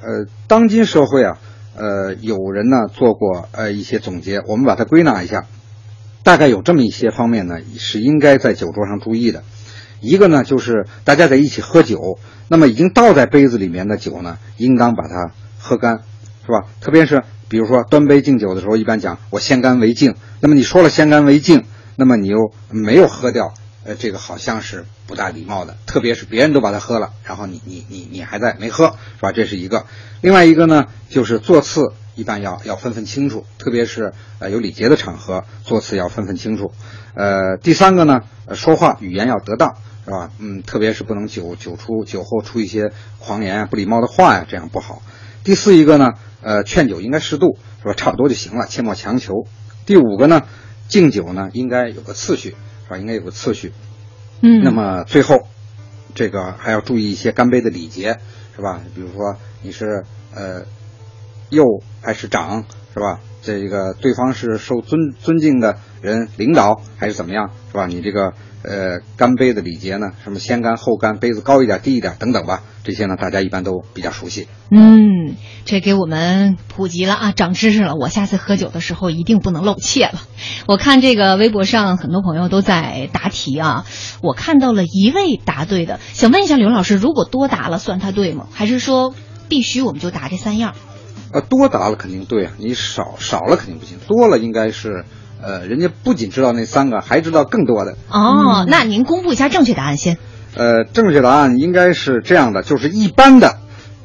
呃，当今社会啊，呃，有人呢做过呃一些总结，我们把它归纳一下，大概有这么一些方面呢，是应该在酒桌上注意的。一个呢，就是大家在一起喝酒，那么已经倒在杯子里面的酒呢，应当把它喝干。是吧？特别是比如说端杯敬酒的时候，一般讲我先干为敬。那么你说了先干为敬，那么你又没有喝掉，呃，这个好像是不大礼貌的。特别是别人都把它喝了，然后你你你你还在没喝，是吧？这是一个。另外一个呢，就是座次一般要要分分清楚，特别是呃有礼节的场合，座次要分分清楚。呃，第三个呢，说话语言要得当，是吧？嗯，特别是不能酒酒出酒后出一些狂言啊、不礼貌的话呀，这样不好。第四一个呢。呃，劝酒应该适度，是吧？差不多就行了，切莫强求。第五个呢，敬酒呢应该有个次序，是吧？应该有个次序。嗯。那么最后，这个还要注意一些干杯的礼节，是吧？比如说你是呃右还是长，是吧？这个对方是受尊尊敬的人，领导还是怎么样，是吧？你这个呃干杯的礼节呢，什么先干后干，杯子高一点低一点等等吧，这些呢大家一般都比较熟悉。嗯，这给我们普及了啊，长知识了。我下次喝酒的时候一定不能露怯了。我看这个微博上很多朋友都在答题啊，我看到了一位答对的，想问一下刘老师，如果多答了算他对吗？还是说必须我们就答这三样？呃，多答了肯定对啊，你少少了肯定不行，多了应该是，呃，人家不仅知道那三个，还知道更多的。哦，那您公布一下正确答案先。呃，正确答案应该是这样的，就是一般的，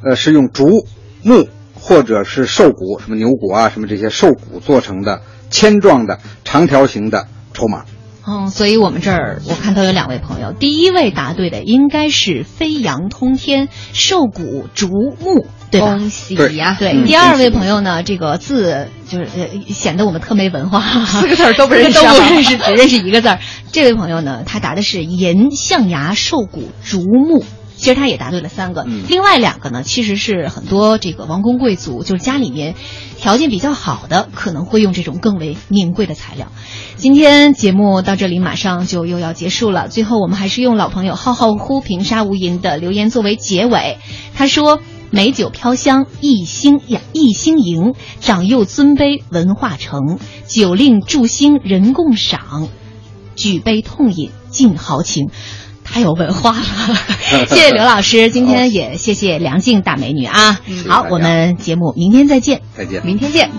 呃，是用竹、木或者是兽骨，什么牛骨啊，什么这些兽骨做成的铅状的长条形的筹码。嗯，所以我们这儿我看到有两位朋友，第一位答对的应该是飞扬通天、兽骨、竹木，对吧？恭喜呀！对，第二位朋友呢，这个字就是呃显得我们特没文化，四个字 都不认识，都不认识，只认识一个字儿。这位朋友呢，他答的是银象牙兽骨竹木。其实他也答对了三个，另外两个呢，其实是很多这个王公贵族，就是家里面条件比较好的，可能会用这种更为名贵的材料。今天节目到这里，马上就又要结束了。最后，我们还是用老朋友浩浩乎平沙无垠的留言作为结尾。他说：“美酒飘香，一心呀，一心迎，长幼尊卑文化成，酒令助兴人共赏，举杯痛饮尽豪情。”太有文化了，谢谢刘老师，今天也谢谢梁静大美女啊。好，我们节目明天再见，再见，明天见。